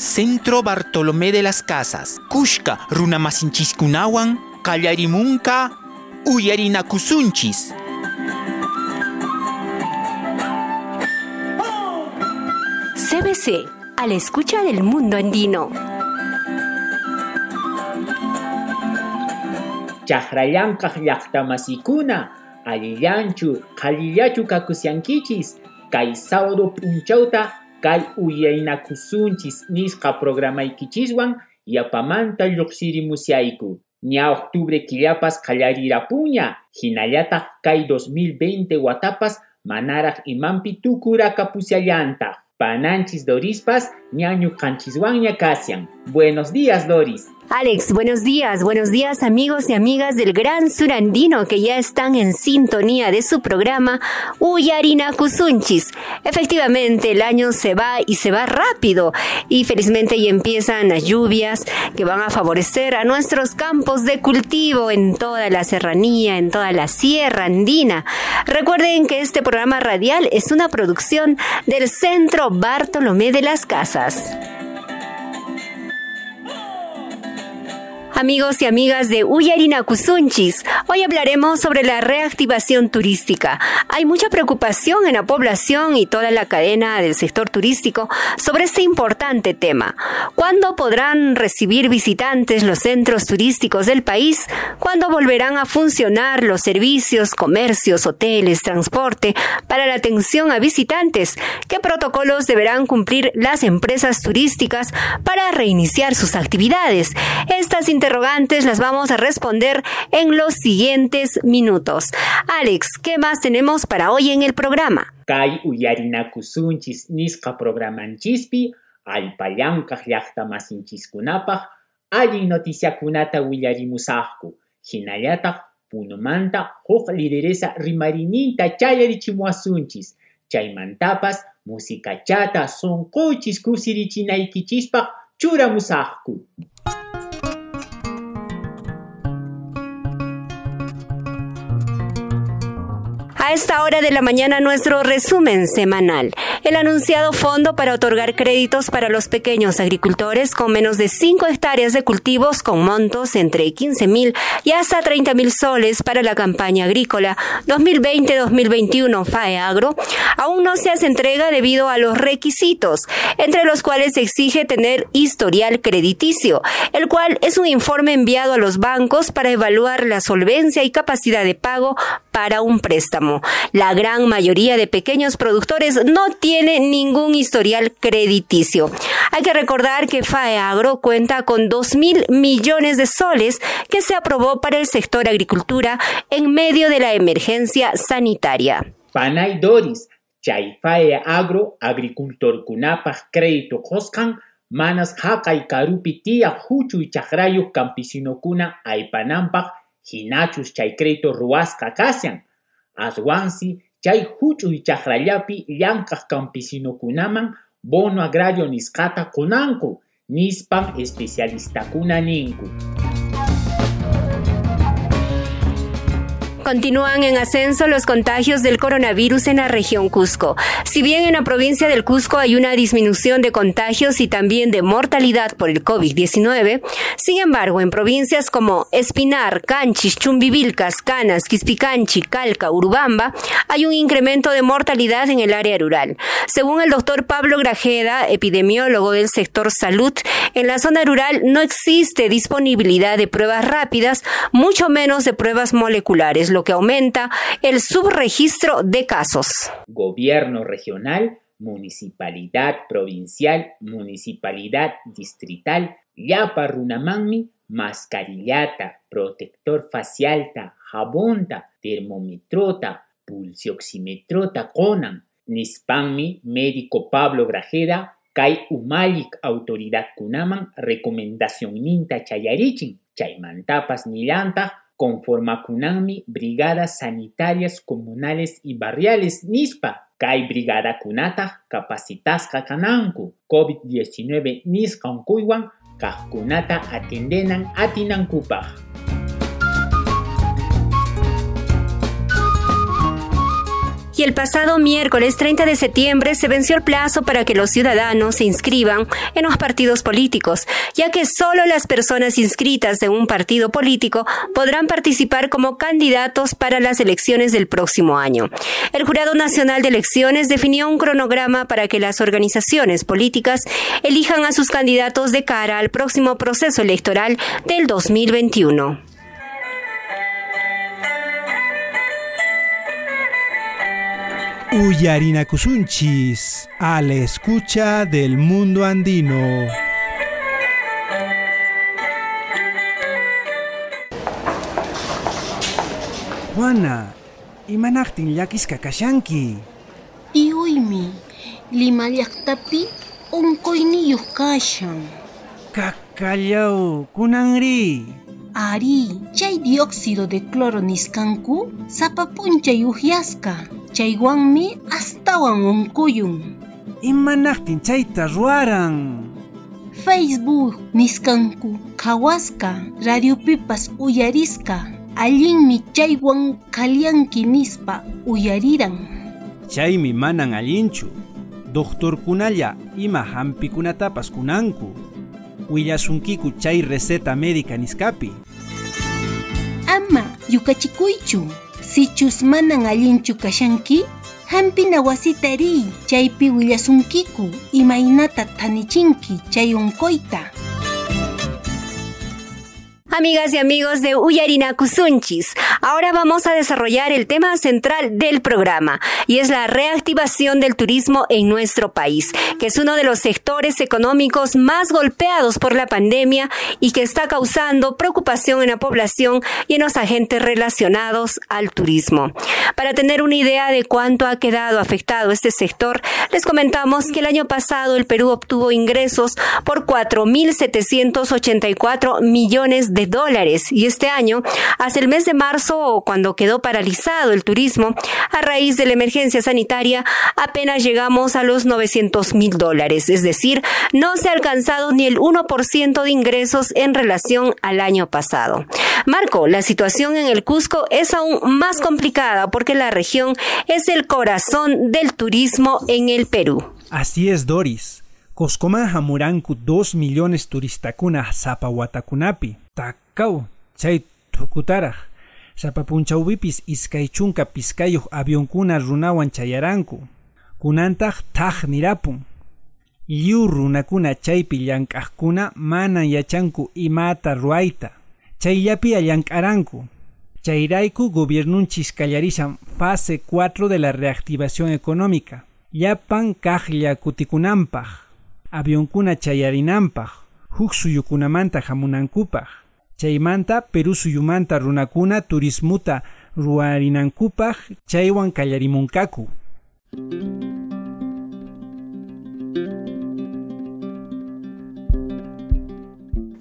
Centro Bartolomé de las Casas, Kushka Runamasinchis-kunawan, Kallarimunka, Uyarinakusunchis. CBC, a la escucha del mundo andino. Chaqrallankaq llaqtamasikuna, allillanchu, qallillachu kakusyankichis, kay sábado punchawta kay uyaynakusunchis nisqa programaykichiswan yapamanta lluqsirimusyayku. Ña octubre killapas qallarirapuña, hinallataq kay 2020 watapas manaraq imanpi tukurakapusyallantaq. Pananchis Dorispas, ñañu canchiswan casian. Buenos días, Doris. Alex, buenos días, buenos días amigos y amigas del Gran Surandino que ya están en sintonía de su programa Uyarina Kusunchis. Efectivamente, el año se va y se va rápido y felizmente ya empiezan las lluvias que van a favorecer a nuestros campos de cultivo en toda la serranía, en toda la sierra andina. Recuerden que este programa radial es una producción del Centro Bartolomé de las Casas. Amigos y amigas de Uyarina Kusunchis, hoy hablaremos sobre la reactivación turística. Hay mucha preocupación en la población y toda la cadena del sector turístico sobre este importante tema. ¿Cuándo podrán recibir visitantes los centros turísticos del país? ¿Cuándo volverán a funcionar los servicios, comercios, hoteles, transporte para la atención a visitantes? ¿Qué protocolos deberán cumplir las empresas turísticas para reiniciar sus actividades? Estas interrogantes las vamos a responder en los siguientes minutos. Alex, ¿qué más tenemos para hoy en el programa? Kay uyarinakusunchis nisqa programanchispi allpallankaq llaqtamasinchiskunapaq allin noticiakunata willarimusaqku. Hinallataq punumanta huk lideresa rimarininta chayarichimuasunchis. Chaymantapas musicachata sonqochis kusirichinaykichispa churamusaqku. A esta hora de la mañana nuestro resumen semanal. El anunciado fondo para otorgar créditos para los pequeños agricultores con menos de 5 hectáreas de cultivos con montos entre 15 mil y hasta 30 mil soles para la campaña agrícola 2020-2021 FAE Agro aún no se hace entrega debido a los requisitos, entre los cuales se exige tener historial crediticio, el cual es un informe enviado a los bancos para evaluar la solvencia y capacidad de pago para un préstamo. La gran mayoría de pequeños productores no tiene ningún historial crediticio. Hay que recordar que FAE Agro cuenta con 2 mil millones de soles que se aprobó para el sector agricultura en medio de la emergencia sanitaria. Panay Doris, FAE Agro, agricultor kunapaj crédito Joscan, manas y karupi tia huchu y campesino campesinokuna aypanampaj hinachus chay crédito ruasca kasian. Aswansi chay huch'uy chaqrallapi llank'aq kunaman bono agrario nisqata kunanku nispan especialistakuna ninku. Continúan en ascenso los contagios del coronavirus en la región Cusco. Si bien en la provincia del Cusco hay una disminución de contagios y también de mortalidad por el COVID-19, sin embargo, en provincias como Espinar, Canchis, Chumbivilcas, Canas, Quispicanchi, Calca, Urubamba, hay un incremento de mortalidad en el área rural. Según el doctor Pablo Grajeda, epidemiólogo del sector salud, en la zona rural no existe disponibilidad de pruebas rápidas, mucho menos de pruebas moleculares, que aumenta el subregistro de casos. Gobierno regional, municipalidad provincial, municipalidad distrital, yapa runamanmi, mascarillata, protector facialta, jabonta, termometrota, pulsioximetrota conan, nispanmi, médico Pablo Grajeda, kai umalik autoridad kunaman recomendación ninta chayarichin, chaymantapas nilanta, conformakunanmi brigadas sanitarias comunales y barriales NISPA. Kai brigada kunata capacitasca kananku. COVID-19 nisqankuywan kajkunata atendenan atinankupaj. Y el pasado miércoles 30 de septiembre se venció el plazo para que los ciudadanos se inscriban en los partidos políticos, ya que solo las personas inscritas en un partido político podrán participar como candidatos para las elecciones del próximo año. El Jurado Nacional de Elecciones definió un cronograma para que las organizaciones políticas elijan a sus candidatos de cara al próximo proceso electoral del 2021. Uyarina Kusunchis, a la escucha del mundo andino. Juana, imanaqtin llakisqa kashanki? Tiyuymi, Lima llaqtapi unquyniyuq kashan. Kakallaw, kunanri. Ari, chay dióxido de cloro niskanku sapapuncha uhyasqa. Chaywanmi astawan unkuyun. Imanaqtin chayta ruwaran. Facebook niskanku kawaska radiopipas uyarisqa allinmi chaywan kalyanki nispa uyariran. Chaymi manan allinchu. Doctorkunalla ima hampikunatapas kunanku. Willasunkiku chay receta médica niskapi. Ama yukachikuychu. Sichus manan allinchu kashanki, hampina wasita ri chaypi willasunkiku imaynata tanichinki chay unkoyta. Amigas y amigos de Uyarina Kusunchis, ahora vamos a desarrollar el tema central del programa y es la reactivación del turismo en nuestro país, que es uno de los sectores económicos más golpeados por la pandemia y que está causando preocupación en la población y en los agentes relacionados al turismo. Para tener una idea de cuánto ha quedado afectado este sector, les comentamos que el año pasado el Perú obtuvo ingresos por 4.784 millones de dólares y este año, hasta el mes de marzo, cuando quedó paralizado el turismo a raíz de la emergencia sanitaria, apenas llegamos a los 900 mil dólares, es decir, no se ha alcanzado ni el 1% de ingresos en relación al año pasado. Marco, la situación en el Cusco es aún más complicada porque la región es el corazón del turismo en el Perú. Así es, Doris. Coscoma hamuranku 2 millones turistakuna zapawatakunapi. Takau, chay tukutaraj. Sapapunchawpipis iskay chunka piskayuq avionkuna runawan chayaranku. Kunantaq taj nirapun. Lliw runakuna chaypi llank'aqkuna manan yachanku imata ruayta. Chayllapi allank'aranku. Chayrayku gobiernunchis kallarishan fase 4 de la reactivación económica. Llapan kaqlla kutikunanpaq. Avionkuna chayarinampaq. Huk suyukunamanta hamunankupaq. Chaymanta Perú suyumanta runakuna turismuta ruwarinankupaq chaywan kallarimunkaku.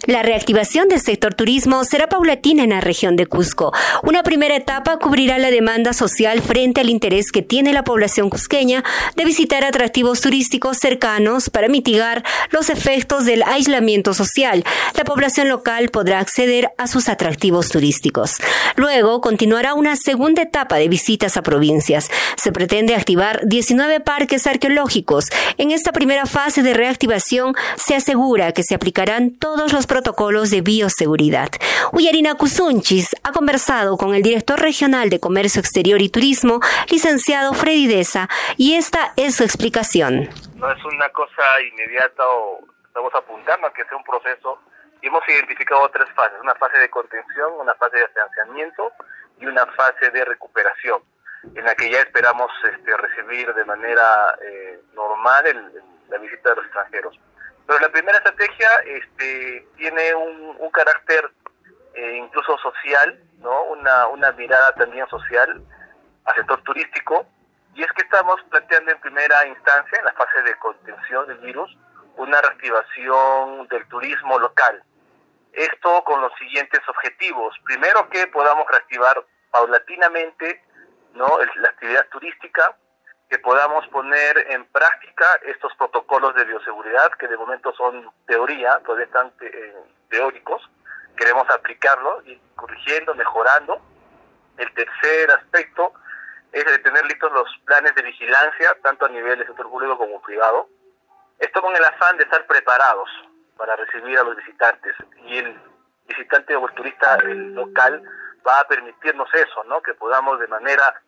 La reactivación del sector turismo será paulatina en la región de Cusco. Una primera etapa cubrirá la demanda social frente al interés que tiene la población cusqueña de visitar atractivos turísticos cercanos para mitigar los efectos del aislamiento social. La población local podrá acceder a sus atractivos turísticos. Luego continuará una segunda etapa de visitas a provincias. Se pretende activar 19 parques arqueológicos. En esta primera fase de reactivación se asegura que se aplicarán todos los protocolos de bioseguridad. Uyarina Kusunchis ha conversado con el director regional de Comercio Exterior y Turismo, licenciado Freddy Deza, y esta es su explicación. No es una cosa inmediata o estamos apuntando a que sea un proceso y hemos identificado tres fases, una fase de contención, una fase de financiamiento y una fase de recuperación, en la que ya esperamos este, recibir de manera eh, normal el, la visita de los extranjeros. Pero la primera estrategia este, tiene un, carácter eh, incluso social, ¿no? Una, una mirada también social al sector turístico, y es que estamos planteando en primera instancia, en la fase de contención del virus, una reactivación del turismo local. Esto con los siguientes objetivos. Primero, que podamos reactivar paulatinamente ¿no? la actividad turística, que podamos poner en práctica estos protocolos de bioseguridad que de momento son teoría, todavía están eh, teóricos, queremos aplicarlos y corrigiendo, mejorando. El tercer aspecto es de tener listos los planes de vigilancia, tanto a nivel del sector público como privado. Esto con el afán de estar preparados para recibir a los visitantes. Y el visitante o el turista local va a permitirnos eso, ¿no? Que podamos de manera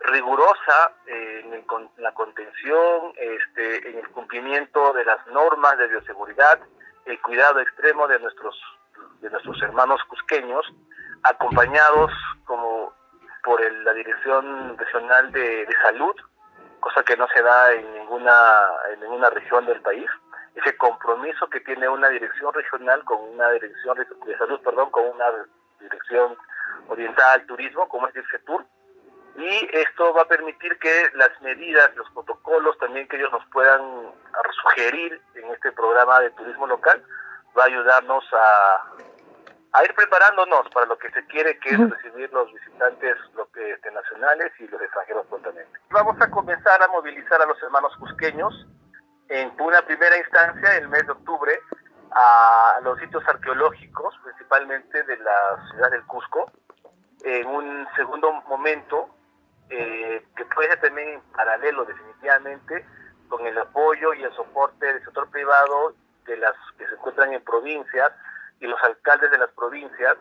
rigurosa eh, en, la contención, este, en el cumplimiento de las normas de bioseguridad, el cuidado extremo de nuestros de nuestros hermanos cusqueños, acompañados como por la Dirección Regional de, Salud, cosa que no se da en ninguna en ninguna región del país. Ese compromiso que tiene una dirección regional con una dirección de salud, perdón, con una dirección orientada al turismo, como es el CETUR, y esto va a permitir que las medidas, los protocolos también que ellos nos puedan sugerir en este programa de turismo local, va a ayudarnos a, ir preparándonos para lo que se quiere, que es recibir los visitantes lo que, este, nacionales y los extranjeros prontamente. Vamos a comenzar a movilizar a los hermanos cusqueños en una primera instancia, el mes de octubre, a los sitios arqueológicos, principalmente de la ciudad del Cusco. En un segundo momento, eh, que puede ser también en paralelo definitivamente con el apoyo y el soporte del sector privado de las que se encuentran en provincias y los alcaldes de las provincias,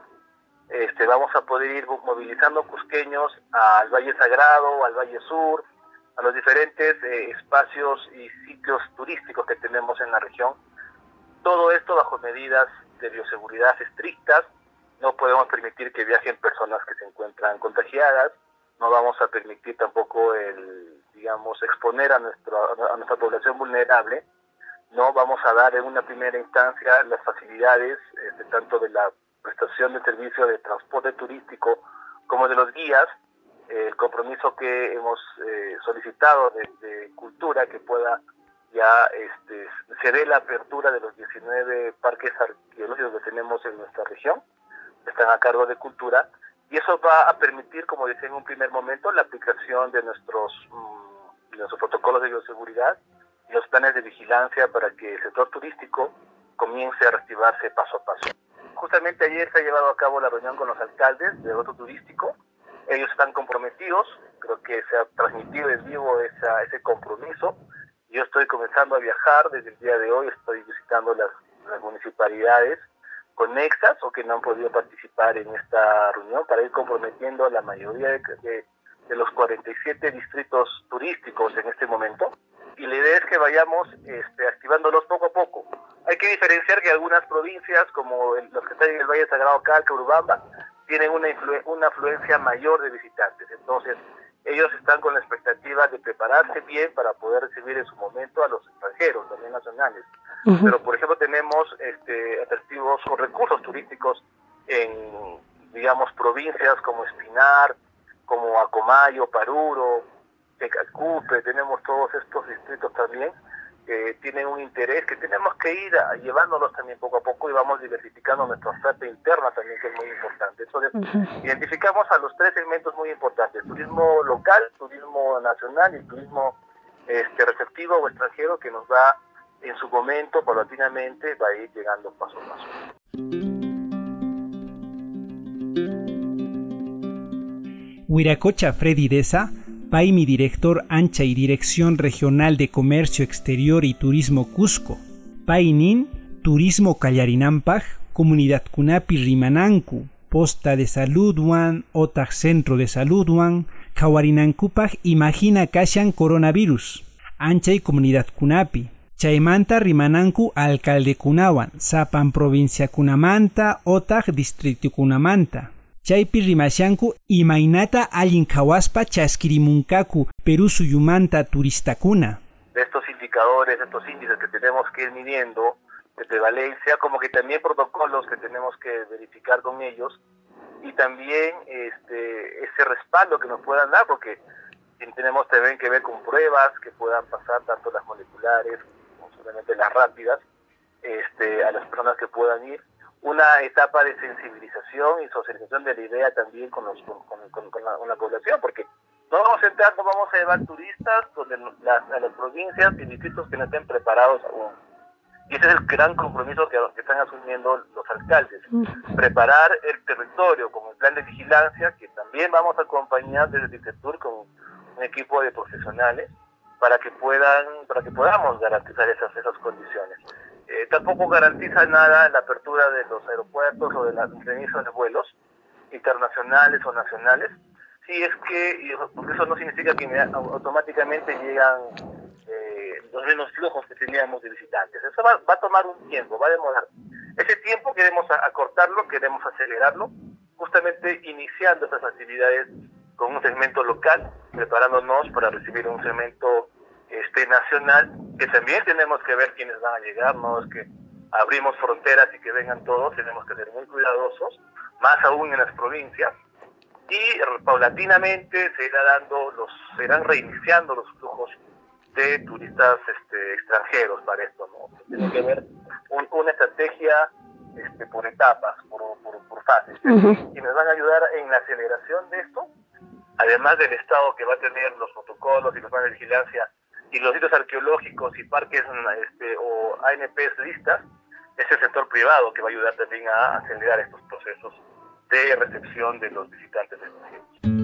este, vamos a poder ir movilizando cusqueños al Valle Sagrado, al Valle Sur, a los diferentes eh, espacios y sitios turísticos que tenemos en la región. Todo esto bajo medidas de bioseguridad estrictas. No podemos permitir que viajen personas que se encuentran contagiadas no vamos a permitir tampoco el, digamos, exponer a, nuestra a nuestra población vulnerable, no vamos a dar en una primera instancia las facilidades, este, tanto de la prestación de servicio de transporte turístico como de los guías, el compromiso que hemos eh, solicitado de, cultura que pueda ya este, se dé la apertura de los 19 parques arqueológicos que tenemos en nuestra región, están a cargo de cultura, y eso va a permitir, como decía en un primer momento, la aplicación de nuestros, mm, nuestros protocolos de bioseguridad y los planes de vigilancia para que el sector turístico comience a reactivarse paso a paso. Justamente ayer se ha llevado a cabo la reunión con los alcaldes del otro turístico. Ellos están comprometidos, creo que se ha transmitido en vivo esa, ese compromiso. Yo estoy comenzando a viajar desde el día de hoy, estoy visitando las, las municipalidades conexas o que no han podido participar en esta reunión para ir comprometiendo a la mayoría de, de, los 47 distritos turísticos en este momento. Y la idea es que vayamos este, activándolos poco a poco. Hay que diferenciar que algunas provincias, como los que están en el Valle Sagrado Calca, Urubamba, tienen una, una afluencia mayor de visitantes. Entonces, ellos están con la expectativa de prepararse bien para poder recibir en su momento a los extranjeros, también nacionales. Pero, por ejemplo, tenemos este, atractivos o recursos turísticos en, digamos, provincias como Espinar, como Acomayo, Paruro, Tecacupe, tenemos todos estos distritos también que tienen un interés que tenemos que ir llevándolos también poco a poco y vamos diversificando nuestra oferta interna también, que es muy importante. Entonces, identificamos a los tres segmentos muy importantes, turismo local, turismo nacional y turismo este, receptivo o extranjero que nos va en su momento, paulatinamente, va a ir llegando paso a paso. Huiracocha Freddy Deza mi director ancha y Dirección Regional de Comercio Exterior y Turismo Cusco. Painin, Turismo Callarinampaj, Comunidad Cunapi Rimanancu, Posta de Saludwan, Otak Centro de Saludwan, Kawariнаnkupaj Imagina Kashan Coronavirus. Ancha y Comunidad Cunapi. Chaimanta Rimananku Alcalde Kunawan, Sapan Provincia Kunamanta, Otak Distrito Kunamanta chaypi rimashanku imaynata allin khawaspa chaskirimunkaku Perú suyumanta turistakuna. Estos indicadores, estos índices que tenemos que ir midiendo de prevalencia, como que también protocolos que tenemos que verificar con ellos y también este, ese respaldo que nos puedan dar, porque tenemos también que ver con pruebas que puedan pasar tanto las moleculares como solamente las rápidas este, a las personas que puedan ir una etapa de sensibilización y socialización de la idea también con, los, con, la, población, porque no vamos a entrar, no vamos a llevar turistas donde a las provincias y distritos que no estén preparados aún. Y ese es el gran compromiso que, están asumiendo los alcaldes. Preparar el territorio con un plan de vigilancia que también vamos a acompañar desde Dictatur con un equipo de profesionales para que puedan para que podamos garantizar esas esas condiciones. Eh, tampoco garantiza nada la apertura de los aeropuertos o de la permiso de vuelos internacionales o nacionales, si es que, porque eso no significa que automáticamente llegan eh, los mismos flujos que teníamos de visitantes. Eso va, a tomar un tiempo, va a demorar. Ese tiempo queremos acortarlo, queremos acelerarlo, justamente iniciando estas actividades con un segmento local, preparándonos para recibir un segmento este nacional, que también tenemos que ver quiénes van a llegar, no es que abrimos fronteras y que vengan todos, tenemos que ser muy cuidadosos, más aún en las provincias, y paulatinamente se irá dando los, se irán reiniciando los flujos de turistas este, extranjeros para esto, ¿no? Tiene que ver una estrategia este, por etapas, por, por, fases, y nos van a ayudar en la aceleración de esto, además del Estado que va a tener los protocolos y los planes de vigilancia y los sitios arqueológicos y parques este, o ANPs listas, es el sector privado que va a ayudar también a acelerar estos procesos de recepción de los visitantes extranjeros.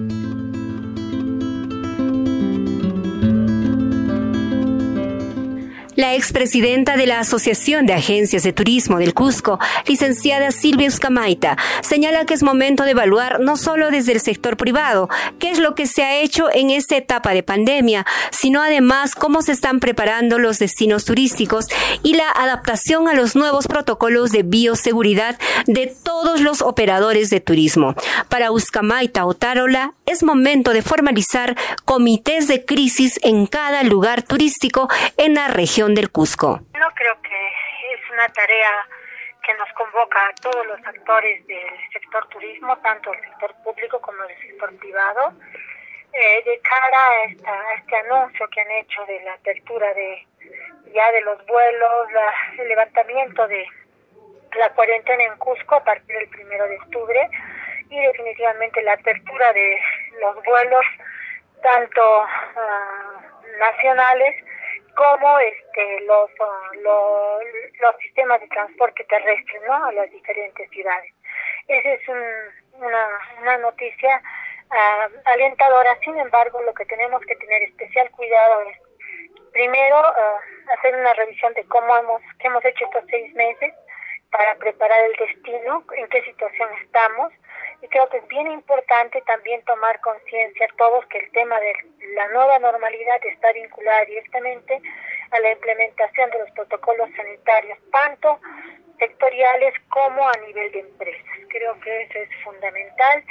La expresidenta de la Asociación de Agencias de Turismo del Cusco, licenciada Silvia Uscamaita, señala que es momento de evaluar no solo desde el sector privado qué es lo que se ha hecho en esta etapa de pandemia, sino además cómo se están preparando los destinos turísticos y la adaptación a los nuevos protocolos de bioseguridad de todos los operadores de turismo. Para Uscamaita Otárola, es momento de formalizar comités de crisis en cada lugar turístico en la región del Cusco? No creo que es una tarea que nos convoca a todos los actores del sector turismo, tanto el sector público como el sector privado, eh, de cara a, este anuncio que han hecho de la apertura de ya de los vuelos, el levantamiento de la cuarentena en Cusco a partir del primero de octubre y definitivamente la apertura de los vuelos tanto uh, nacionales como este los, ah, los, los sistemas de transporte terrestre ¿no? a las diferentes ciudades. Esa es una, una noticia uh, alentadora, sin embargo lo que tenemos que tener especial cuidado es primero uh, hacer una revisión de cómo hemos, qué hemos hecho estos seis meses para preparar el destino, en qué situación estamos, y creo que es bien importante también tomar conciencia todos que el tema de la nueva normalidad está vinculada directamente a la implementación de los protocolos sanitarios, tanto sectoriales como a nivel de empresas. Creo que eso es fundamental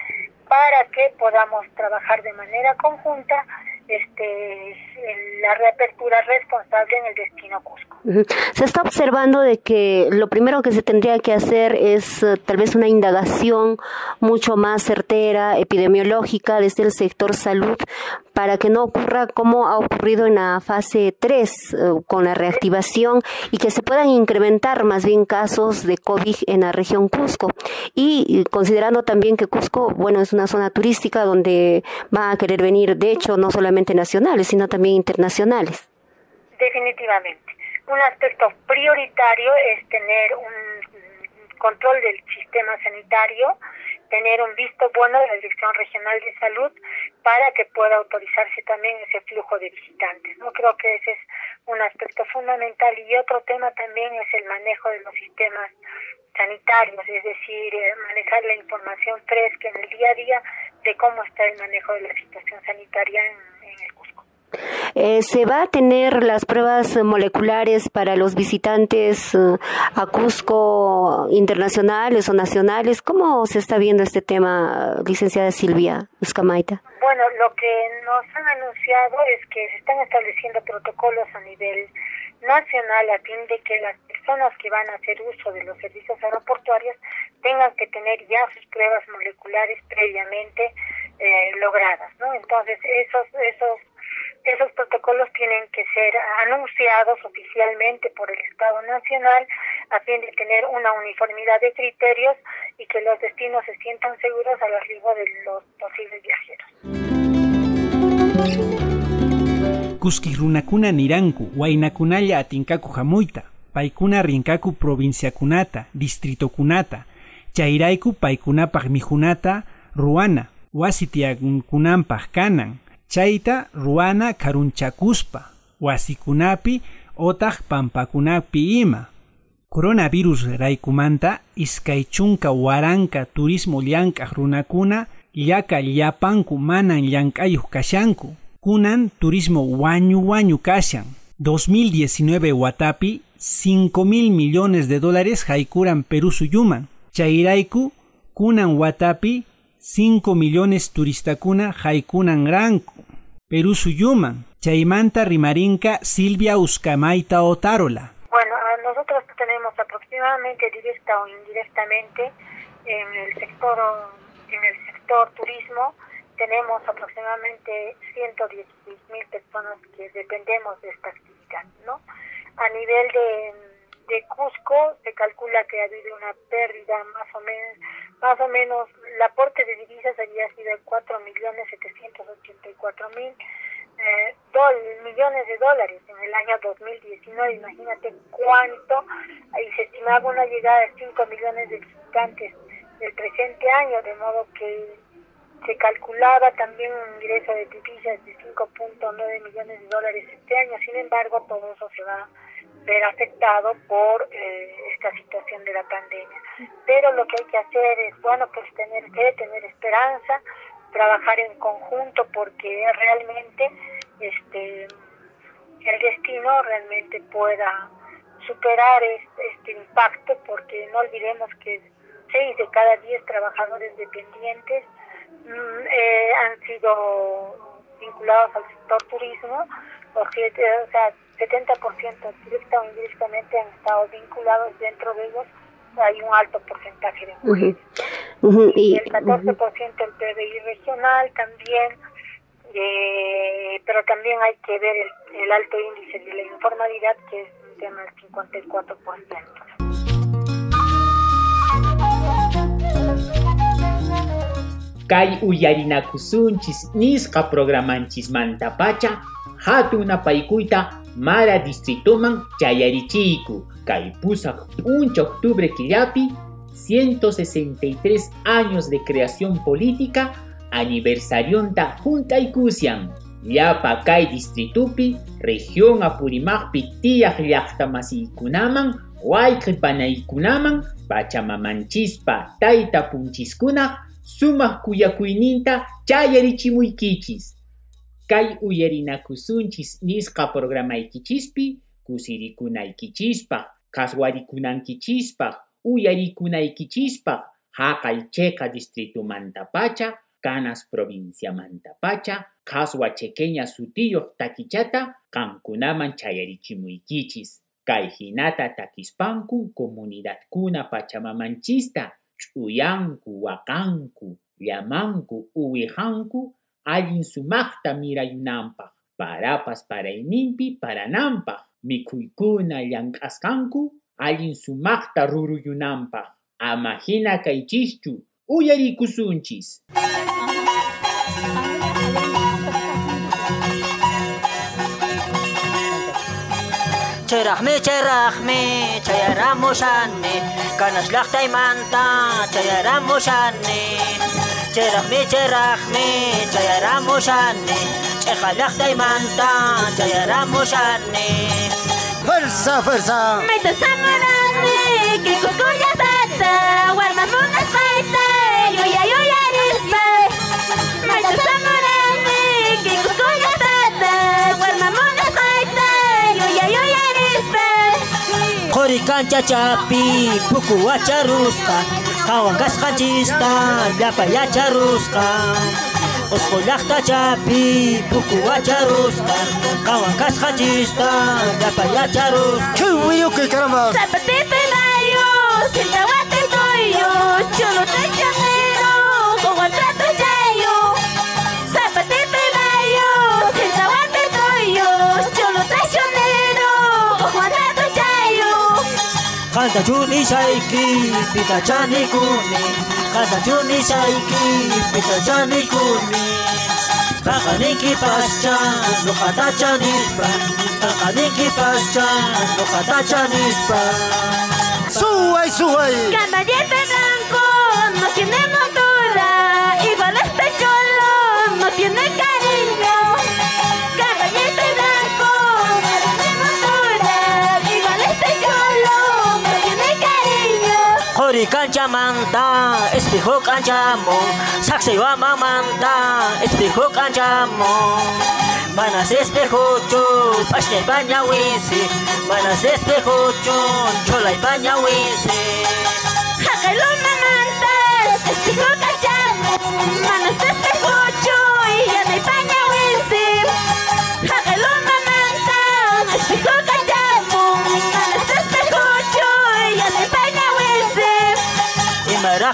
para que podamos trabajar de manera conjunta este, la reapertura responsable en el destino Cusco. Se está observando de que lo primero que se tendría que hacer es eh, tal vez una indagación mucho más certera, epidemiológica desde el sector salud para que no ocurra como ha ocurrido en la fase 3 eh, con la reactivación y que se puedan incrementar más bien casos de COVID en la región Cusco. Y considerando también que Cusco, bueno, es una zona turística donde va a querer venir, de hecho, no solamente nacionales, sino también internacionales. Definitivamente. Un aspecto prioritario es tener un control del sistema sanitario, tener un visto bueno de la Dirección Regional de Salud para que pueda autorizarse también ese flujo de visitantes. No creo que ese es un aspecto fundamental y otro tema también es el manejo de los sistemas sanitarios, es decir, eh, manejar la información fresca en el día a día de cómo está el manejo de la situación sanitaria en, en el. Eh, ¿Se va a tener las pruebas moleculares para los visitantes eh, a Cusco internacionales o nacionales? ¿Cómo se está viendo este tema, licenciada Silvia Escamaita? Bueno, lo que nos han anunciado es que se están estableciendo protocolos a nivel nacional a fin de que las personas que van a hacer uso de los servicios aeroportuarios tengan que tener ya sus pruebas moleculares previamente eh, logradas, ¿no? Entonces, esos, esos esos protocolos tienen que ser anunciados oficialmente por el Estado Nacional a fin de tener una uniformidad de criterios y que los destinos se sientan seguros al arribo de los posibles viajeros. Kuski runakuna niranku, wainakunalla atinkaku hamuita. paikuna rinkaku provinciakunata, distritokunata, chayrayku paykunapaq mijunata ruana, wasitiankunampaq kanan, chayta ruana karunchakuspa, wasikunapi otaq pampakunapi ima. Coronavirus raykumanta iskay chunka waranka turismo llank'aq runakuna llaka llapanku manan llank'ayuq kashanku. Kunan turismo wañu wañu kashan. 2019 watapi 5 mil millones de dólares haikuran Perú suyuman. Chayrayku kunan watapi 5 millones turistakuna haikunan ranku. Perú suyuman. Chaymanta rimarinka Silvia Uskamaita Otarola. Bueno, nosotros tenemos aproximadamente directa o indirectamente en el sector en el sector turismo tenemos aproximadamente 116 mil personas que dependemos de esta actividad, ¿no? A nivel de, de Cusco se calcula que ha habido una pérdida más o menos, más o menos, el aporte de divisas había sido de 4 millones 784 mil eh, millones de dólares en el año 2019. Imagínate cuánto, y se estimaba una llegada de 5 millones de visitantes del presente año, de modo que se calculaba también un ingreso de divisas de 5.9 millones de dólares este año. Sin embargo, todo eso se va a ver afectado por eh, esta situación de la pandemia. Pero lo que hay que hacer es, bueno, pues tener que tener esperanza, trabajar en conjunto porque realmente este el destino realmente pueda superar este, impacto porque no olvidemos que seis de cada diez trabajadores dependientes mm, eh, han sido vinculados al sector turismo o sea 70% directa o indirectamente han estado vinculados dentro de ellos hay un alto porcentaje de mujeres. y, el 14% del PBI regional también, eh, pero también hay que ver el, el, alto índice de la informalidad, que es un tema del 54%. Kay uyarinakusunchis nisqa programanchis mantapacha hatuna paikuita mara distritoman chayarichiku Caipusa, 1 octubre Killapi, 163 años de creación política, aniversario da Junta Ikusian, Yapa Kai Distritupi, región Apurimagpi Tiyak Llaqtamasikunaman, Kunaman, Pachamamanchispa Taita Punchiskuna, Sumaq kuyakuyninta chayarichimuikichis. Kay uyarinakusunchis nisqa programaykicispi, kusirikunaykichispaq, kaswarikunankichispa, uyarikunaykichispaq, haqay cheqa distritumanta-pacha, Canas provinciamanta-pacha, kaswa chequeña sutiyuq takichata qamkunaman chayarichimuykichis. Kay hinata takispanku comunidadkuna pachamamanchista ch'uyanku, waqanku, llamanku, uwihanku, allin sumaqta mirayunanpaq, parapas parayninpi parananpaq. Mikuykuna llank'asqanku allin sumaqta ruruyunanpaq. Amahina kaychischu uyarikusunchis. Cherahme, cherahme, chayaramushanne, kanas llaqtaymanta cerah mi cerah mi jaya ramushani chekalakh daimanta jaya ramushani فرصة فرصة ميت سمراني كي كوكويا تاتا ورنا مونا سبايتا يويا يويا نسبا ميت سمراني كي كوكويا تاتا ورنا مونا سبايتا يويا يويا نسبا قوري كان تشابي بوكو واتشا روستا Kawan gas kacista, dapat ya caruskan. Oskolah tak capi, buku aja ruskan. Kawan gas kacista, dapat ya caruskan. Kanta chuni shaiki, pita chani kuni. Kanta chuni shaiki, pita chani kuni. Kakaniki pascha, nukata chanispa. Kakaniki pascha, Nukata chanispa Suay, suay Caballete manta Espejo kanchamo Saksi wa mamanta Espejo kanchamo Manas espejo chun Pashne baña wisi Manas espejo chun Cholay baña wisi Hágalo mamantas, espejo cachamo, manos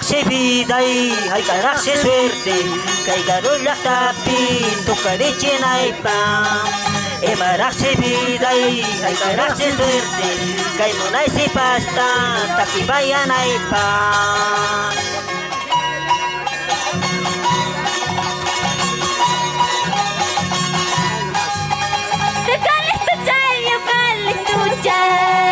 wisim. Imarakse biday Hay karakse suerte Kay garulak tapin Tukariche naipa Imarakse biday Hay karakse suerte. Kay munay si pasta Takibaya naipa Calisto chay,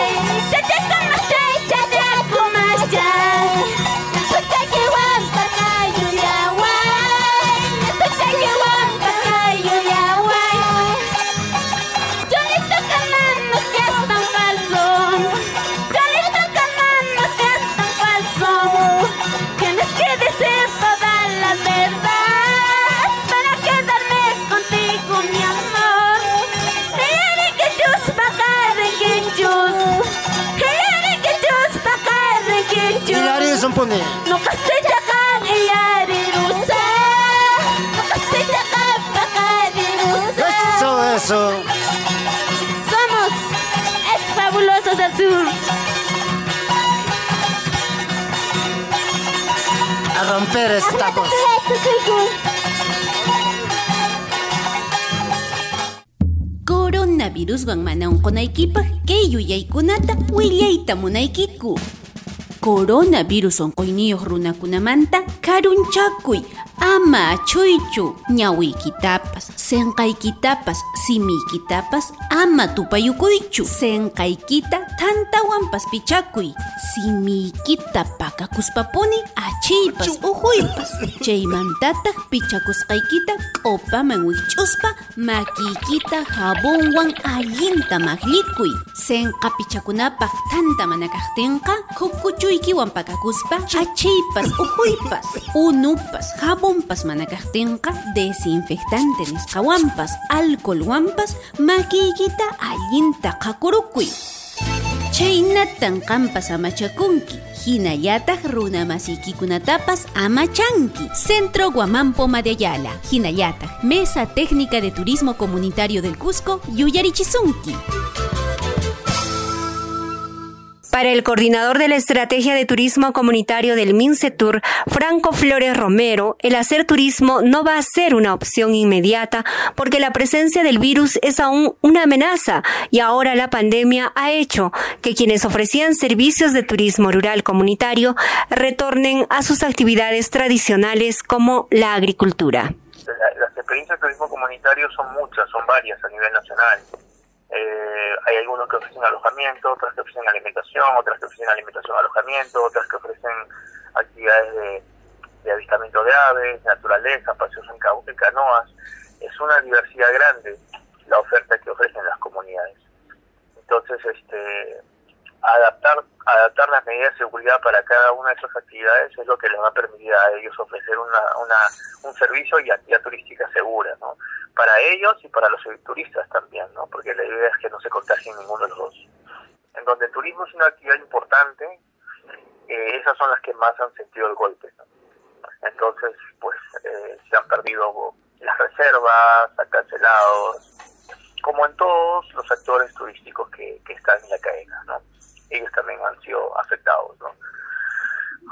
Coronaviruswan mana unqunaykipaq kay yuyaykunata willayta munaykiku. Coronavirus unquyniyuq runakunamanta karunchakuy ama achuychu ñawiykitapas sinqaykitapas simiykitapas ama tupayukuychu sinqaykita tantawanpas pichakuy simiykita pakakuspapuni achiypas uhuypas chaymantataq pichakusqaykita q'upaman wikch'uspa makiykita jabonwan allinta maqllikuy sinqa pichakunapaq tanta mana kaqtinqa khukuchuykiwan pakakuspa achiypas uhuypas unupas jabonpas mana kaqtinqa desinfectante nisqawanpas alcoholwanpas makiykita allinta qakurukuy Chaynatan qampas amachakunki hinallataq runa masiykikunatapas amachanki. Centro Guamampo Madayala hinallataq Mesa Técnica de Turismo Comunitario del Cusco yuyarichisunki Para el coordinador de la Estrategia de Turismo Comunitario del MINCETUR, Franco Flores Romero, el hacer turismo no va a ser una opción inmediata porque la presencia del virus es aún una amenaza y ahora la pandemia ha hecho que quienes ofrecían servicios de turismo rural comunitario retornen a sus actividades tradicionales como la agricultura. Las experiencias de turismo comunitario son muchas, son varias a nivel nacional. Eh, hay algunos que ofrecen alojamiento, otras que ofrecen alimentación, otras que ofrecen alimentación alojamiento, otras que ofrecen actividades de, avistamiento de aves, naturaleza, paseos en canoas. Es una diversidad grande la oferta que ofrecen las comunidades. Entonces, este, adaptar, adaptar las medidas de seguridad para cada una de esas actividades es lo que les va a permitir a ellos ofrecer una, una, un servicio y actividad turística segura, ¿no? Para ellos y para los turistas también, ¿no? Porque la idea es que no se contagien ninguno de los dos. En donde el turismo es una actividad importante, eh, esas son las que más han sentido el golpe, ¿no? Entonces, pues, eh, se han perdido las reservas, han cancelado, como en todos los actores turísticos que, que están en la cadena, ¿no? ellos también han sido afectados, ¿no?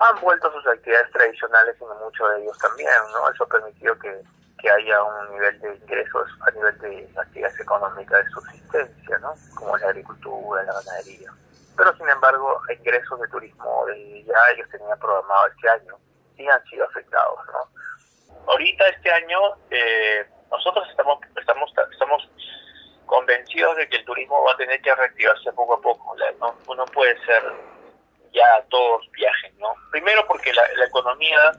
Han vuelto a sus actividades tradicionales y muchos de ellos también, ¿no? Eso ha permitido que, que haya un nivel de ingresos a nivel de actividades económicas de subsistencia, ¿no? Como la agricultura, la ganadería. Pero sin embargo, ingresos de turismo de ya ellos tenían programado este año y han sido afectados, ¿no? Ahorita este año eh, nosotros estamos estamos estamos convencidos de que el turismo va a tener que reactivarse poco a poco. no, no puede ser ya todos viajen, ¿no? Primero porque la, economía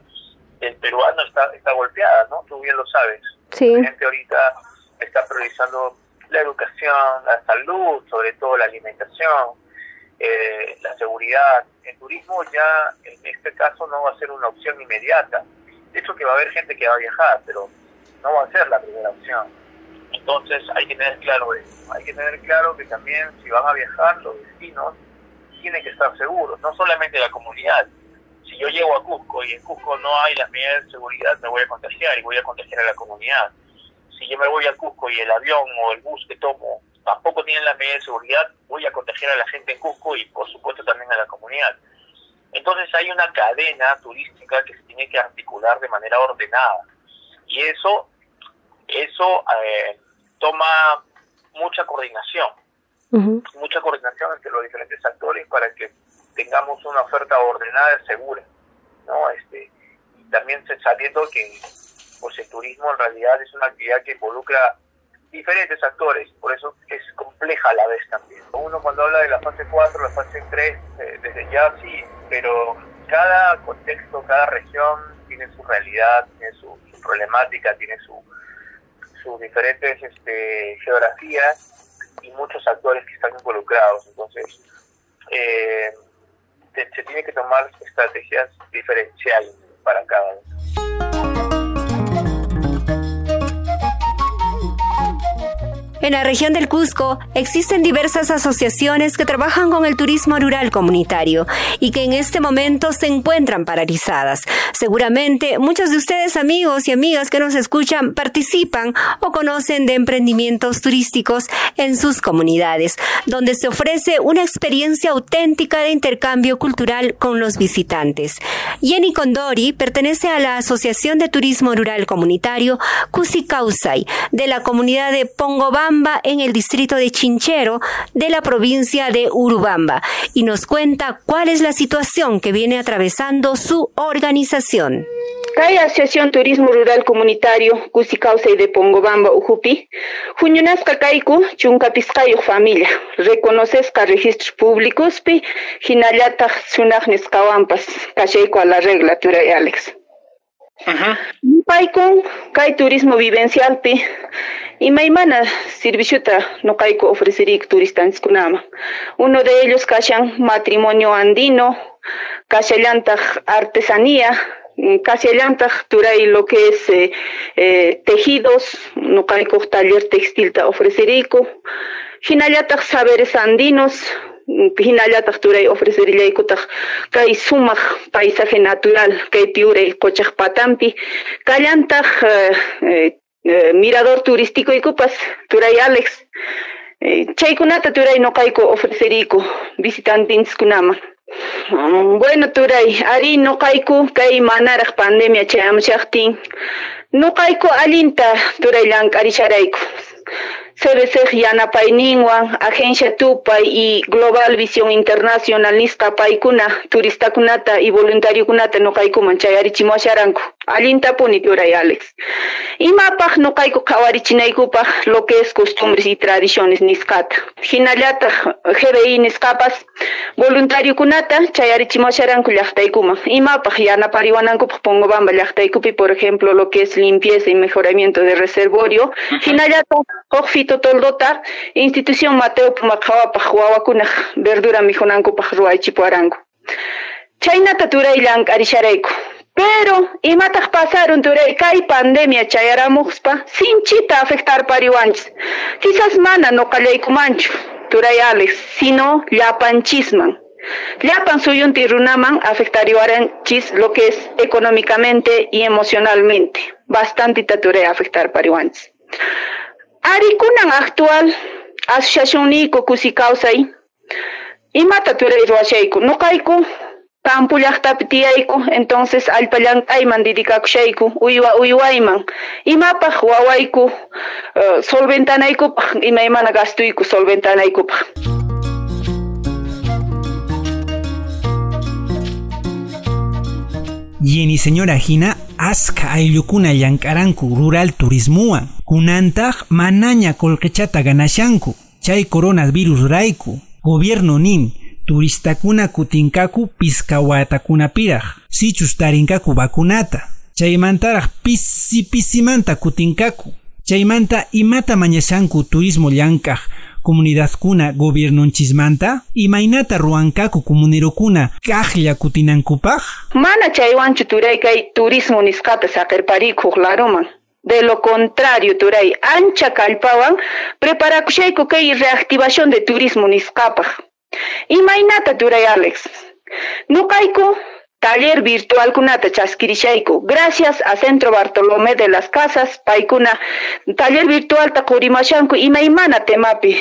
del peruano está, está golpeada, ¿no? Tú bien lo sabes. Sí. La gente ahorita está priorizando la educación, la salud, sobre todo la alimentación, eh, la seguridad. El turismo ya en este caso no va a ser una opción inmediata. De hecho que va a haber gente que va a viajar, pero no va a ser la primera opción. Entonces hay que tener claro eso. Hay que tener claro que también si van a viajar los destinos tienen que estar seguros, no solamente la comunidad. Si yo llego a Cusco y en Cusco no hay las medidas de seguridad, me voy a contagiar y voy a contagiar a la comunidad. Si yo me voy a Cusco y el avión o el bus que tomo tampoco tienen las medidas de seguridad, voy a contagiar a la gente en Cusco y por supuesto también a la comunidad. Entonces hay una cadena turística que se tiene que articular de manera ordenada y eso, eso eh, toma mucha coordinación mucha coordinación entre los diferentes actores para que tengamos una oferta ordenada y segura, ¿no? Este, también sabiendo que pues el turismo en realidad es una actividad que involucra diferentes actores, por eso es compleja a la vez también. Uno cuando habla de la fase 4, la fase 3, eh, desde ya sí, pero cada contexto, cada región tiene su realidad, tiene su, problemática, tiene su, sus diferentes este, geografías y muchos actores que están involucrados. Entonces, eh, se, tiene que tomar estrategias diferenciales para cada uno. En la región del Cusco existen diversas asociaciones que trabajan con el turismo rural comunitario y que en este momento se encuentran paralizadas. Seguramente muchos de ustedes amigos y amigas que nos escuchan participan o conocen de emprendimientos turísticos en sus comunidades, donde se ofrece una experiencia auténtica de intercambio cultural con los visitantes. Jenny Condori pertenece a la Asociación de Turismo Rural Comunitario Cusicausay de la comunidad de Pongobá en el distrito de Chinchero de la provincia de Urubamba y nos cuenta cuál es la situación que viene atravesando su organización. Kay Asociación Turismo Rural Comunitario Cusicausa y de Pongobamba Ujupi, Juñunasca Kaiku, Chunca Pizcayo Familia, reconocesca registros públicos pi, Jinayata Sunagnes Kawampas, Cacheco a la regla, Tura Alex. Ajá. Paikon, Kai Turismo Vivencial pi, imaymana serviciota noqayku ofrecerik turistanchikkunama. Uno de ellos kashan matrimonio andino, kashallantaq artesanía, kashallantaq turay lo que es eh, eh, tejidos, noqayku taller textilta ofreceriku, hinallataq saberes andinos, hinallataq turay ofrecerillaykutaq kay sumaq paisaje natural kay tiuray qochaq patampi kallantaq eh, eh mirador turístico y copas turay Alex. Eh, chaykunata turay noqayku ofreceriku visitantes kunama mm, bueno turay ari noqayku kay manaraq pandemia chayamushaqtin noqayku allinta turay llank'arisharayku CBC yanapayninwan agencia Tupay y Global Visión Internacional nisqapaykuna turistakunata y voluntariukunata noqaykuman chayarichimuasharanku allintapuni turay Alex. Imapaq noqayku qhawarichinaykupak lo que es costumbres y tradiciones nisqata hinallataq GBI nisqapas voluntariukunata chayarichimuasharanku llaqtaykuman imapaq yanapariwanankupaq Pongobamba llaqtaykupi por ejemplo lo que es limpieza y mejoramiento de reservorio. Hinallataq Hokfito toldota institución Mateo Pumakawapaq wawakunaq verdura mijunankupaq ruwaychipuaranku chaynata turay llank'arisharayku pero imataq pasaron turay kay pandemia chayaramuqspa sinchita afectar pariwanchis quizás mana noqallaykumanchu turay Alex sino llapanchisman llapan suyunti runaman afectariwaranchis lo que es económicamente y emocionalmente. Bastante turay afectar pariwanchis Arikunan actual asociación niku kusi kawsay imata turay ruwashayku nuqayku campo llaqtapi tiyayku entonces allpallank'ayman dedikakushayku uywa uywayman imapaq wawayku uh, solventanaykupaq imaymana gastuyku solventanaykupaq Yeni señora Gina, aska ayllukuna llank'aranku rural turismuwan kunantaq manaña kolqechata ganashanku chay coronavirus rayku. Gobierno nin turistakuna kutinkaku pisca watakunapiraq sichus tarinkaku vacunata. Chaymantaraq pisi pisimanta kutinkaku chaymanta imata mañashanku turismo llank'aq comunidadkuna gobiernonchismanta imaynata ruwankaku comunerokuna kaqlla kutinankupaq Mana chaywanchu turay kay turismo nisqata saqirparikuq laruman. De lo contrario, turay ancha kallpawan preparakushayku kay reactivación de turismo nisqapaq. Imaynata turay Alex. Nuqayku taller virtual kunata chaskirishayku. Gracias a Centro Bartolomé de las Casas, paykuna taller virtual ta qurimashanku imaymana temapi.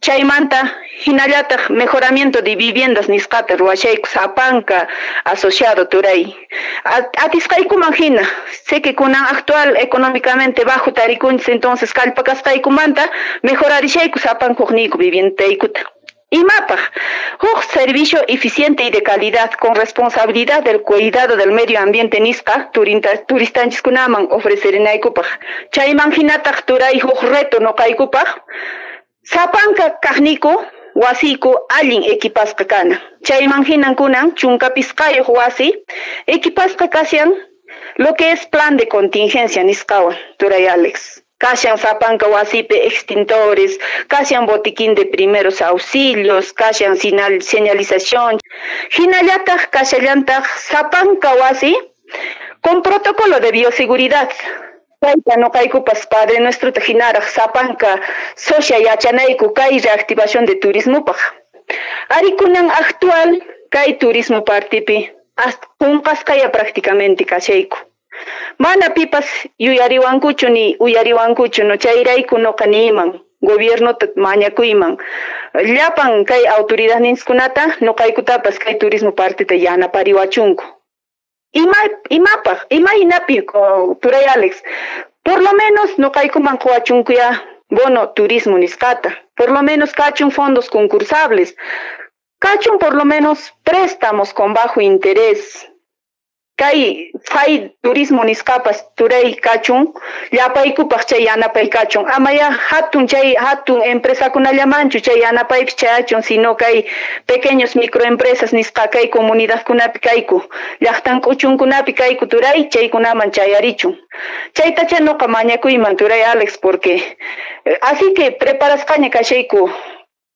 Chaymanta hinallataq mejoramiento de viviendas nisqata ruwashayku sapanka asociado turay. Atisqaykuman hina, sé que kunan actual económicamente bajo tarikunchis entonces kallpakasqaykumanta mejorarishayku sapankuqniyku viviendaykutta. IMAPAG, un servicio eficiente y de calidad con responsabilidad del cuidado del medio ambiente nisqa turistanchis kunaman ofrecerinaykupaq. Chayman hinataq turay huk reto noqaykupaq sapanka kaqniku wasiku allin equipasqa kana. Chayman chunka pisqayuq wasi equipasqa kasyan lo que es plan de contingencia nisqawan turay Alex. Kashan sapanka wasipe extintores, kashan botiquín de primeros auxilios, kashan sinal, señalización. Hinallataq kashallantaq sapanka wasi con protocolo de bioseguridad. Kayta noqaykupas Padre Nuestro tajinaraq sapanka socia yachanayku kay reactivación de turismopaq. Arikunan actual kay turismo partipi qunqasqaya prácticamente kashayku. Mana pipas yuyariwankuchu ni uyariwankuchu no chayrayku noqa niman gobierno mañakuyman llapan kay autoridad niskunata noqaykutapas kay turismo partita yanapariwachunku ima imapaq imaynapi turay Alex. Por lo menos noqaykuman quwachunkuya bono turismo nisqata por lo menos kachun fondos concursables. Kachun por lo menos préstamos con bajo interés kay fay turismo nisqapas turay kachun llapaykupaq chay yanapay kachun amaya hatun chay hatun empresakunallamanchu chay yanapaypis chayachun sino kay pequeños microempresas nisqa kay comunidadkunapi kayku llaqtan k'uchunkunapi kayku turay chaykunaman chayarichun chaytacha noqa mañakuyman turay Alex porque así que preparasqaña kashayku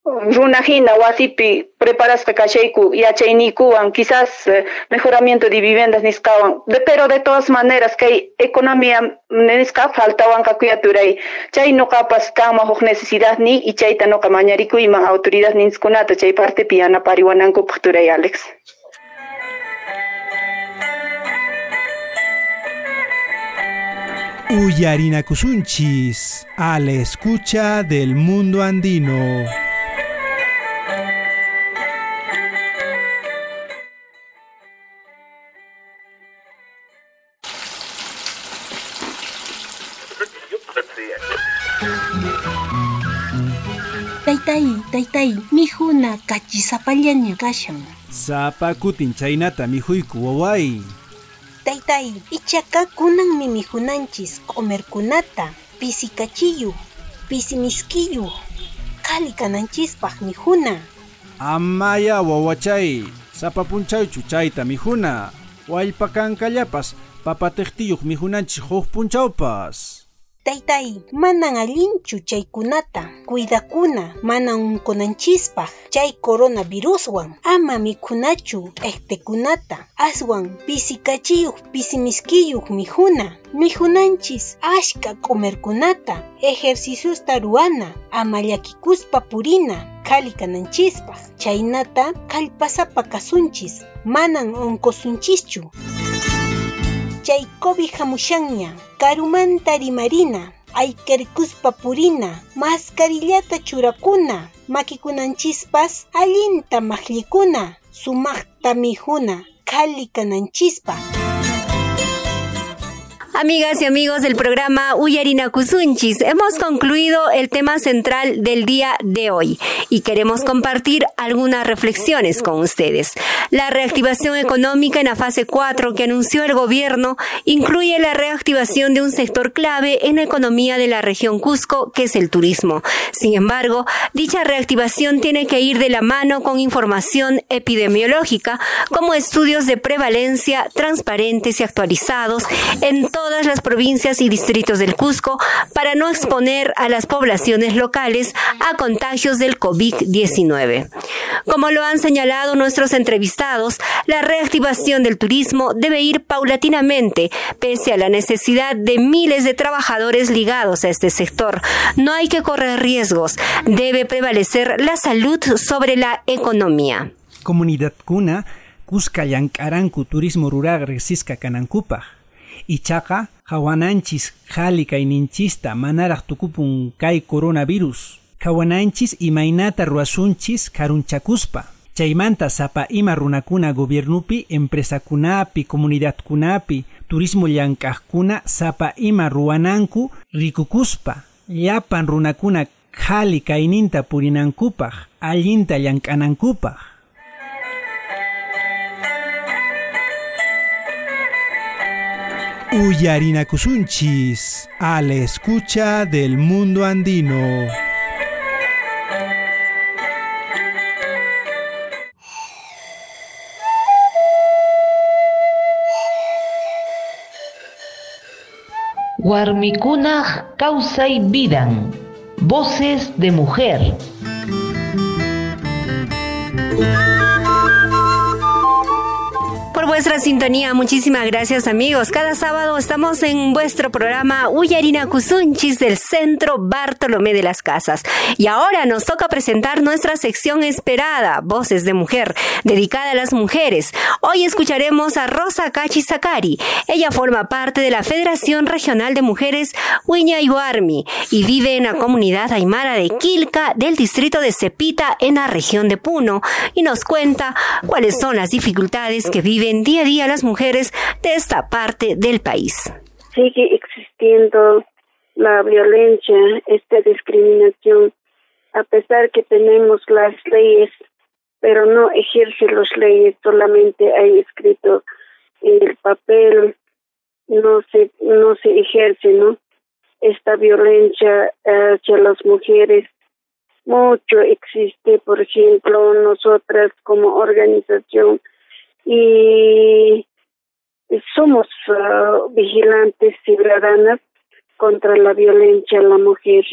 runa hina wasipi preparasqa kashayku yachayniykuwan quizás eh, mejoramiento de viviendas nisqawan de, pero de todas maneras kay economía nisqa faltawanqa kuya turay chay nuqapas kanman huk necesidad ni y chayta nuqa mañarikuyman autoridad niskunata chay partepi yanapariwanankupaq turay Alex. Uyarinakusunchis a la escucha del mundo andino. Taytay, mijuna kachisapallaña kashan. Sapa kutin chaynata mijuyku waway. Taytay, ichaka kunanmi mijunanchis comerkunata, pisi kachiyu, pisi miskiyu, kali kananchispaq mijuna. Amaya wawachay, sapa punchaychu chayta mijuna. Wallpakankallapas papatiqtiyuq mijunanchis huk punchawpas. Taytay, manan allinchu chaykunata, cuidakuna, manan unkunanchispaq, chay coronaviruswan, ama mikunachu ektekunata, aswan pisikachiyuq pisimiskiyuq mijuna, mijunanchis ashka comerkunata, ejerciciusta ruana, ama llakikuspa purina, kali kananchispaq, chaynata kallpasapa kasunchis, manan. COVID hamushanña, karumanta rimarina, ayqirkuspa purina, maskarillata churakuna, makikunanchispas allinta maqllikuna, sumaqta mijuna, kali kananchispa. Amigas y amigos del programa Uyarina Kusunchis, hemos concluido el tema central del día de hoy y queremos compartir algunas reflexiones con ustedes. La reactivación económica en la fase 4 que anunció el gobierno incluye la reactivación de un sector clave en la economía de la región Cusco, que es el turismo. Sin embargo, dicha reactivación tiene que ir de la mano con información epidemiológica, como estudios de prevalencia transparentes y actualizados en todas las provincias y distritos del Cusco para no exponer a las poblaciones locales a contagios del COVID-19. Como lo han señalado nuestros entrevistados, la reactivación del turismo debe ir paulatinamente, pese a la necesidad de miles de trabajadores ligados a este sector. No hay que correr riesgos, debe prevalecer la salud sobre la economía. Comunidad Cuna, Cusca Yankaranku Turismo Rural Resisca Canancupaj. Ichaqa hawananchis qhali kayninchista manaraq tukupun kay coronavirus. Kawananchis imaynata ruasunchis karunchakuspa. Chaymanta sapa ima runakuna gobiernupi, empresakunapi, comunidadkunapi, turismo llank'aqkuna sapa ima ruwananku rikukuspa. Llapan runakuna khali kayninta purinankupaq, allinta llank'anankupaq. Uyarina Kusunchis, a la escucha del mundo andino. causa y vidan, voces de mujer. Vuestra sintonía. Muchísimas gracias amigos. Cada sábado estamos en vuestro programa Uyarina Kusunchis del Centro Bartolomé de las Casas. Y ahora nos toca presentar nuestra sección esperada, Voces de Mujer, dedicada a las mujeres. Hoy escucharemos a Rosa Cachi Sakari. Ella forma parte de la Federación Regional de Mujeres Huiñayuarmi y vive en la comunidad aymara de Quilca del distrito de Cepita en la región de Puno y nos cuenta cuáles son las dificultades que viven día a día las mujeres de esta parte del país. Sigue existiendo la violencia, esta discriminación, a pesar que tenemos las leyes, pero no ejerce las leyes, solamente hay escrito en el papel, no se, no se ejerce, ¿no? Esta violencia hacia las mujeres mucho existe, por ejemplo, nosotras como organización y somos ah, vigilantes ciudadanas contra la violencia a la mujer.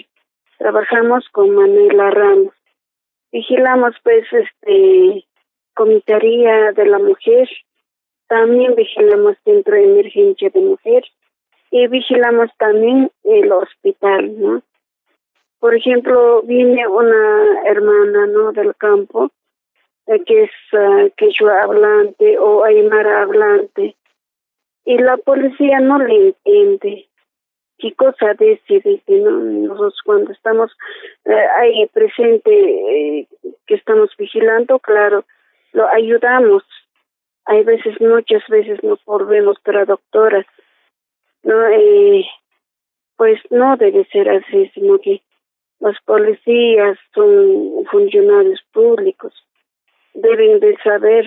Trabajamos con Manuela Ramos. Vigilamos pues este comisaría de la mujer, también vigilamos centro de emergencia de mujer y vigilamos también el hospital, ¿no? Por ejemplo, viene una hermana, ¿no? Del campo que es uh, quechua hablante o aymara hablante. Y la policía no le entiende. Qué cosa dice ¿no? nosotros cuando estamos eh, ahí presente eh, que estamos vigilando claro lo ayudamos. Hay veces muchas veces nos volvemos traductoras no eh, pues no debe ser así sino que los policías son funcionarios públicos deben de saber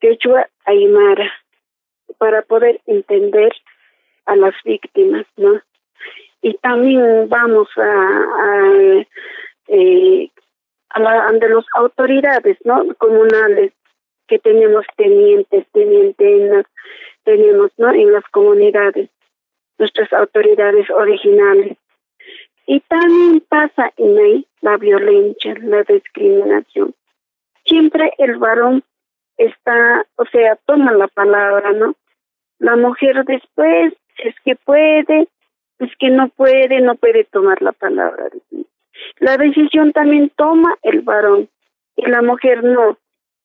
quechua aymara para poder entender a las víctimas, ¿no? Y también vamos a, a, eh, a la, ante las autoridades, ¿no? Comunales que tenemos tenientes, tenientes, tenemos, ¿no? En las comunidades, nuestras autoridades originales. Y también pasa en ahí la violencia, la discriminación siempre el varón está, o sea, toma la palabra, ¿no? La mujer después, es que puede, es que no puede, no puede tomar la palabra. La decisión también toma el varón y la mujer no.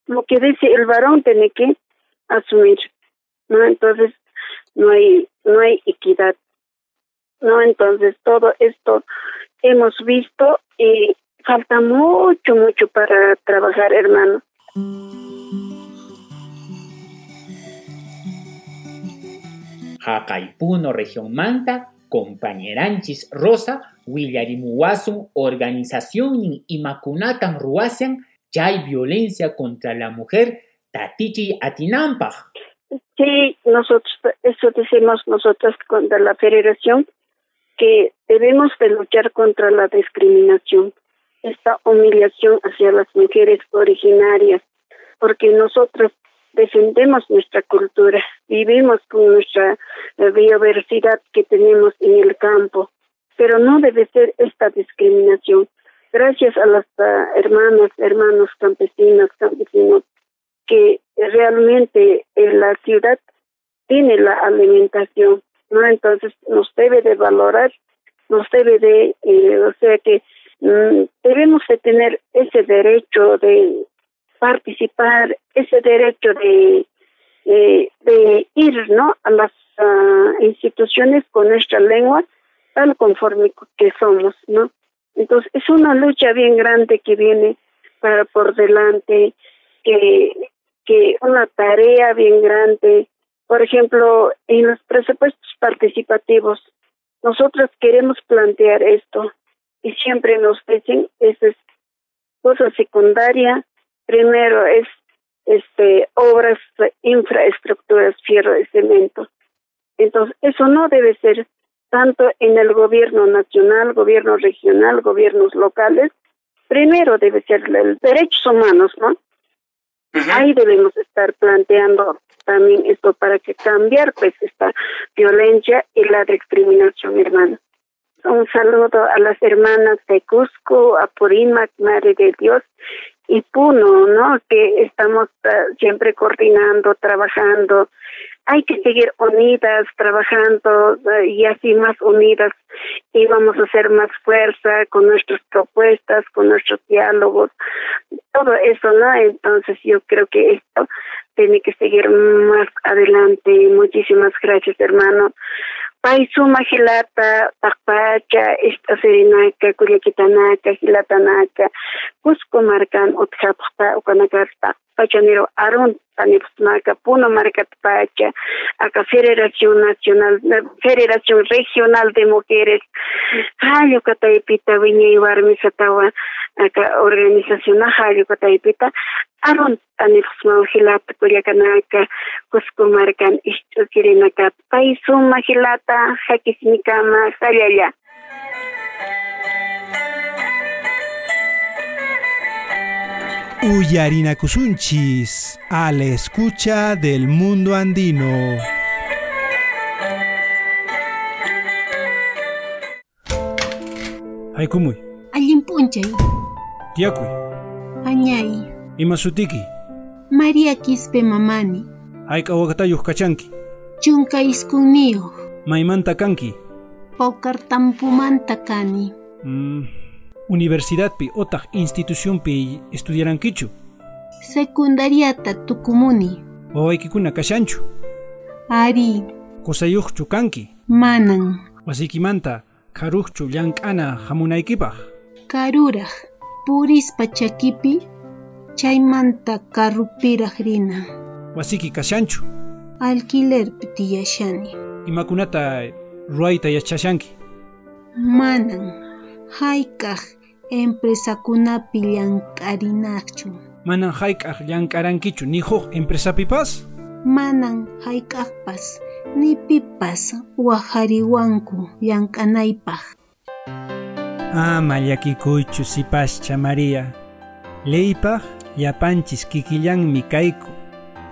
Lo que dice el varón tiene que asumir, ¿no? Entonces no hay no hay equidad, ¿no? Entonces todo esto hemos visto y falta mucho, mucho para trabajar, hermano. Hakaipuno región manta, compañeranchis Rosa, Willarimuwasun organización y makunatan ruasian, hay violencia contra la mujer, tatichi atinampaj. Sí, nosotros, eso decimos nosotros contra la federación, que debemos de luchar contra la discriminación, esta humillación hacia las mujeres originarias, porque nosotros defendemos nuestra cultura, vivimos con nuestra eh, biodiversidad que tenemos en el campo, pero no debe ser esta discriminación. Gracias a las uh, hermanas, hermanos campesinos, campesinos, que realmente en la ciudad tiene la alimentación, ¿no? Entonces nos debe de valorar, nos debe de, eh, o sea que debemos de tener ese derecho de participar, ese derecho de, de ir ¿no? a las uh, instituciones con nuestra lengua tal conforme que somos, ¿no? Entonces es una lucha bien grande que viene para por delante, que, que una tarea bien grande. Por ejemplo, en los presupuestos participativos, nosotros queremos plantear esto y siempre nos dicen, esa es cosa secundaria, Primero es este obras, infraestructuras, fierro y cemento. Entonces, eso no debe ser tanto en el gobierno nacional, gobierno regional, gobiernos locales. Primero debe ser los derechos humanos, ¿no? Ahí debemos estar planteando también esto para que cambiar pues esta violencia y la discriminación, hermano. Un saludo a las hermanas de Cusco, a Purímac, Madre de Dios, y Puno, ¿no? Que estamos uh, siempre coordinando, trabajando. Hay que seguir unidas, trabajando uh, y así más unidas y vamos a hacer más fuerza con nuestras propuestas, con nuestros diálogos, todo eso, ¿no? Entonces yo creo que esto tiene que seguir más adelante. Muchísimas gracias, hermano. paisu mahilata, takpacha, istasirinaka, kulikitanaka, hilatanaka, kusko markan utkapta, ukanakarta. Pachanero arun, tanipsmaka, puno marcat pacha, acá Federación Nacional, Federación Regional de Mujeres, hayo kataipita, viña y barmisatawa, acá organización hayo kataipita, arun, tanipsma, hilata, kulikanaka, Cusco marcan, isto kirinaka, paisuma hilata, sayaya. Uyarinakusunchis a la escucha del mundo andino. Haykumuy, Allin punchay, tiyakuy, añay, imasutiki, María Quispe mamani, hayka wakatayuq kachanki, chunka iskunniyo, maymanta kanki, paukartampumanta kani, mm, universidadpi otaq institucionpi estudiarankichu, secundariata tukumuni, wawaykikuna kashanchu, ari, qusayuqchu kanki, manan, wasiykimanta kharuqchu llank'ana hamunaykipaq, karuraj, purispa chakipi, chaymanta karrupiraj rina, wasiki kashanchu, alquilerpi tiyashani, imakunata ruayta yachashanki, manan, haykaj empresakunapi llank'arinaqchu, manan hayk'aq llank'arankichu ni huq empresapipas, manan hayk'aqpas ni pipas waqhariwanku llank'anaypaq. ama llakikuychu sipascha María, leypaq llapanchis kikillanmi kayku,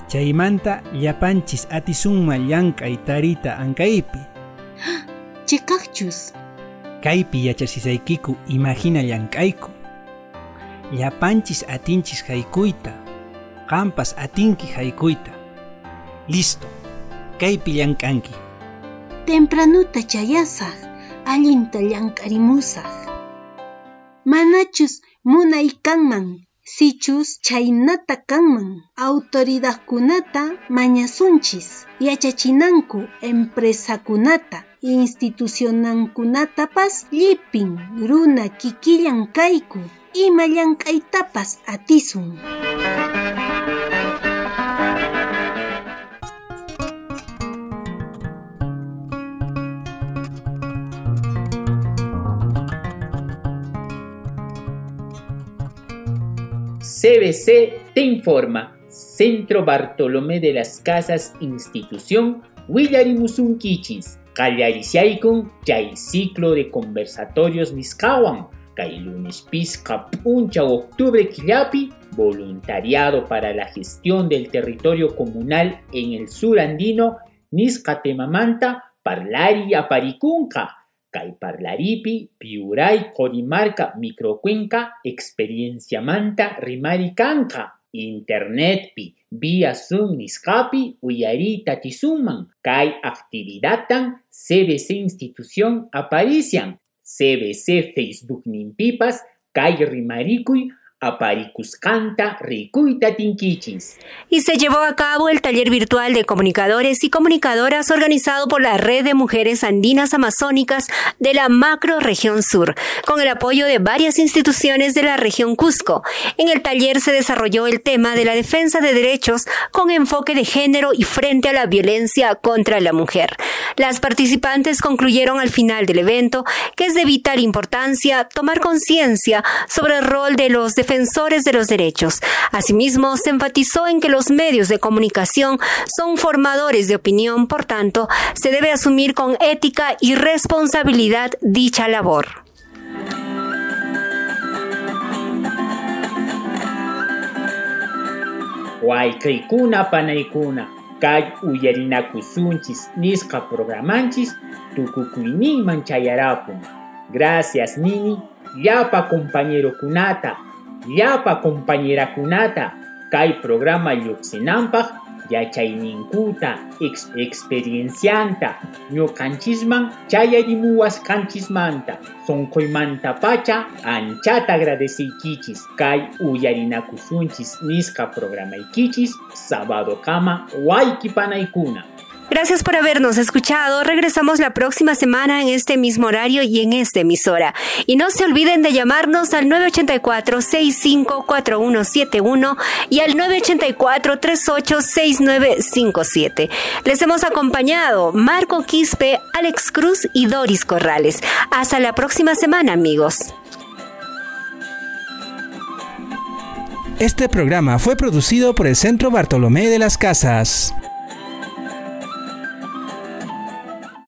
chaymanta llapanchis atisunma llank'ay tarita ankaypi, Chikaqchus, kaypi yachasisaykiku imagina llank'ayku, llapanchis atinchis haykuyta, qampas atinki haykuyta, listo, kaypi llank'anki. tempranuta chayasaq, allinta llank'arimusaq. Manachus munay kanman, sichus chaynata kanman, autoridadkunata mañasunchis, yachachinanku empresakunata, institucionankunatapas llipin runa kikillam kayku ima llamk'aytapas atisun CBC te informa. Centro Bartolomé de las Casas Institución Willarimusun Kichis Callariciaikun Yay Ciclo de Conversatorios Niskawan. Kay lunes puncha octubre killapi. Voluntariado para la gestión del territorio comunal en el sur andino. Niskatemamanta Parlari Aparicunca. Kay parlaripi, piuray, corimarca, microcuenca, experiencia manta, rimaricanca. Internetpi, vía Zoom niscapi, uyarita tisuman, Kai actividatan, CBC institución aparician, CBC Facebook nimpipas, Kai rimaricuy, Aparicuscanta Ricuita Tinquichis. Y se llevó a cabo el taller virtual de comunicadores y comunicadoras organizado por la Red de Mujeres Andinas Amazónicas de la Macro Región Sur, con el apoyo de varias instituciones de la región Cusco. En el taller se desarrolló el tema de la defensa de derechos con enfoque de género y frente a la violencia contra la mujer. Las participantes concluyeron al final del evento que es de vital importancia tomar conciencia sobre el rol de los defensores defensores de los derechos. Asimismo, se enfatizó en que los medios de comunicación son formadores de opinión, por tanto, se debe asumir con ética y responsabilidad dicha labor. Kay uyarinakusunchis nisqa programanchis tukukuyniyman chayarapun. Gracias nini, llapa compañero kunata, llapa kunata, kay programa lluqsinampaq yachayninkuta ex experiencianta. Ñuqanchisman chayarimuwasqanchismanta sonqoymanta pacha anchata agradeciykichis kay uyarinakusunchis nisqa programaykichis sábado kama waykipanaykuna Gracias por habernos escuchado. Regresamos la próxima semana en este mismo horario y en esta emisora. Y no se olviden de llamarnos al 984-654171 y al 984-386957. Les hemos acompañado Marco Quispe, Alex Cruz y Doris Corrales. Hasta la próxima semana, amigos. Este programa fue producido por el Centro Bartolomé de las Casas.